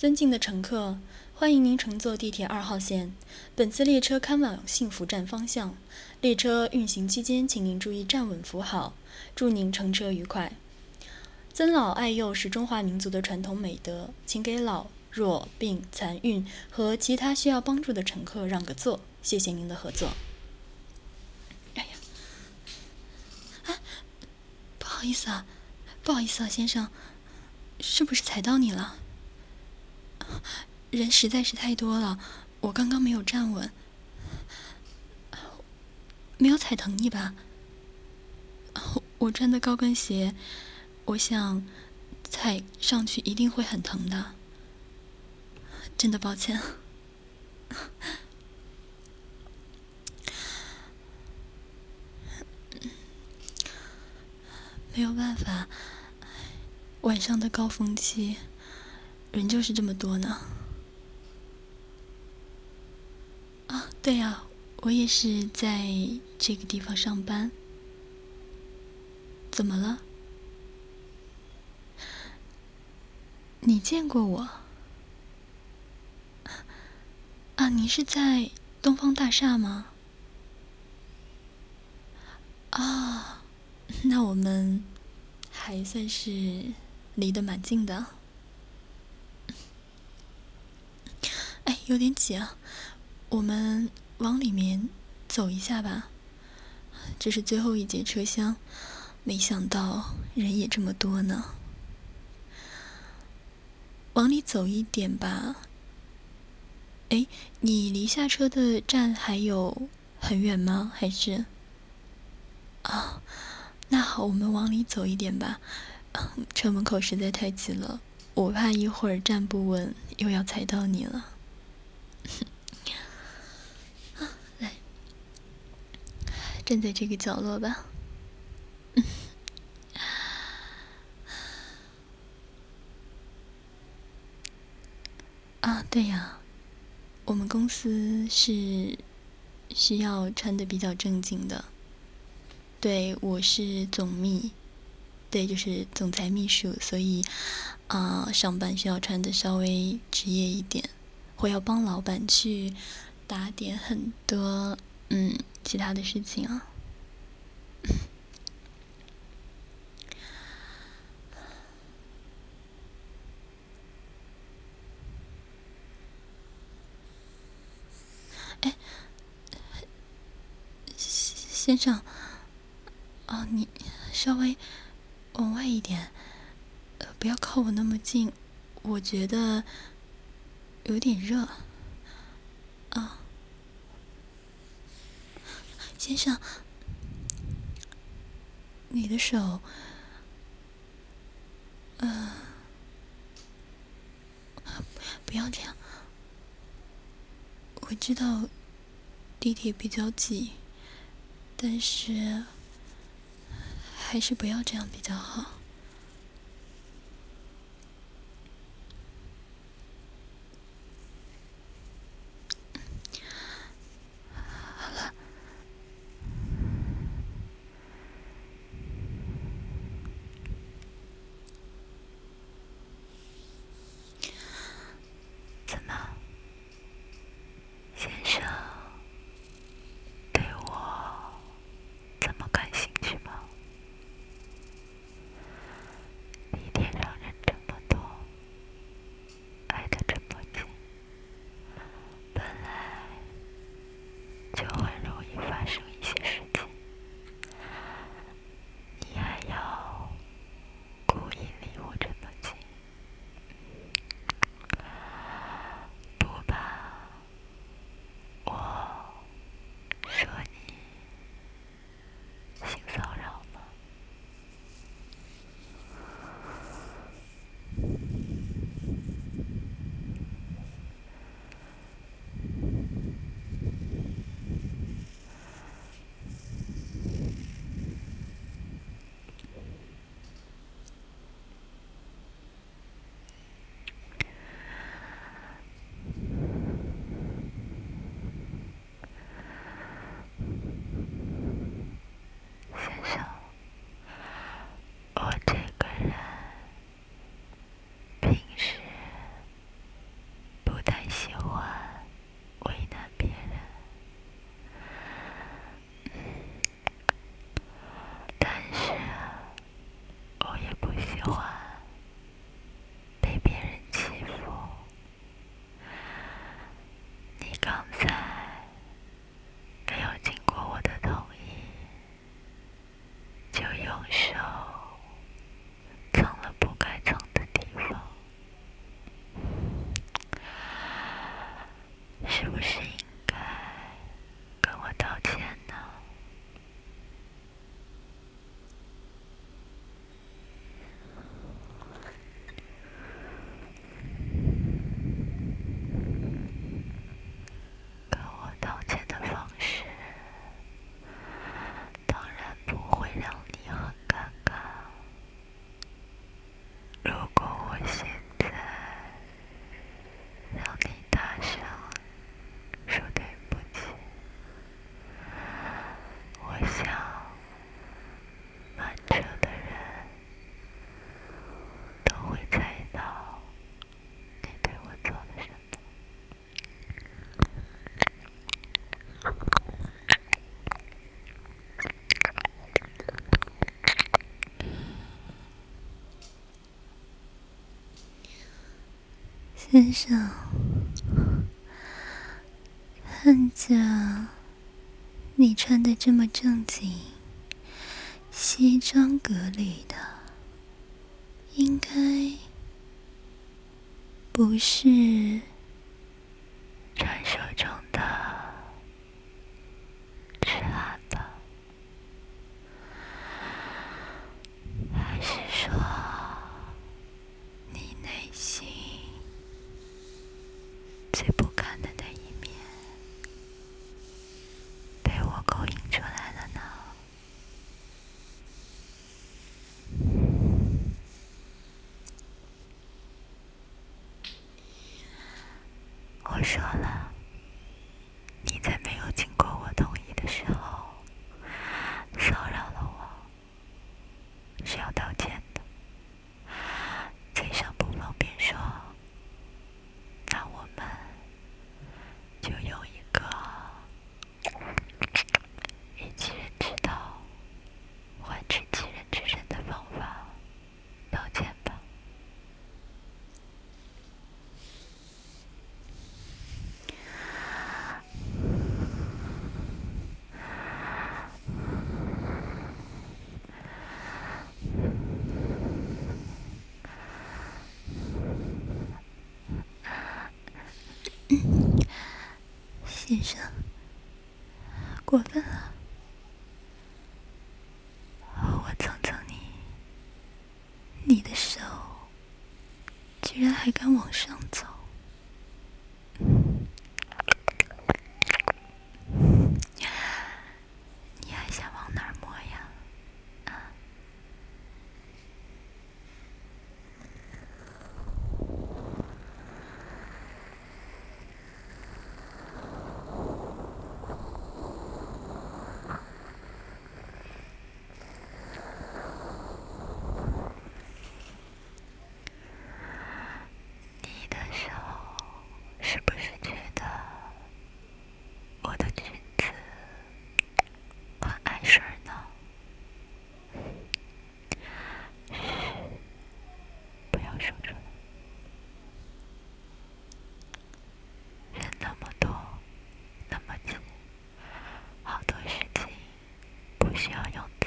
尊敬的乘客，欢迎您乘坐地铁二号线。本次列车开往幸福站方向。列车运行期间，请您注意站稳扶好。祝您乘车愉快。尊老爱幼是中华民族的传统美德，请给老弱病残孕和其他需要帮助的乘客让个座。谢谢您的合作。哎呀，啊，不好意思啊，不好意思啊，先生，是不是踩到你了？人实在是太多了，我刚刚没有站稳，没有踩疼你吧？我穿的高跟鞋，我想踩上去一定会很疼的，真的抱歉。没有办法，晚上的高峰期，人就是这么多呢。啊，对呀，我也是在这个地方上班。怎么了？你见过我？啊，你是在东方大厦吗？啊，那我们还算是离得蛮近的。哎，有点挤啊。我们往里面走一下吧，这是最后一节车厢，没想到人也这么多呢。往里走一点吧。哎，你离下车的站还有很远吗？还是？啊，那好，我们往里走一点吧。车门口实在太挤了，我怕一会儿站不稳又要踩到你了。啊，来站在这个角落吧。啊，对呀，我们公司是需要穿的比较正经的。对，我是总秘，对，就是总裁秘书，所以啊，上班需要穿的稍微职业一点。我要帮老板去打点很多，嗯。其他的事情啊，哎，先生，啊，你稍微往外一点，呃，不要靠我那么近，我觉得有点热。啊先生，你的手，呃，不要这样。我知道地铁比较挤，但是还是不要这样比较好。但是我也不喜欢先生看着你穿的这么正经西装革履的应该不是居然还敢往上走。是要用。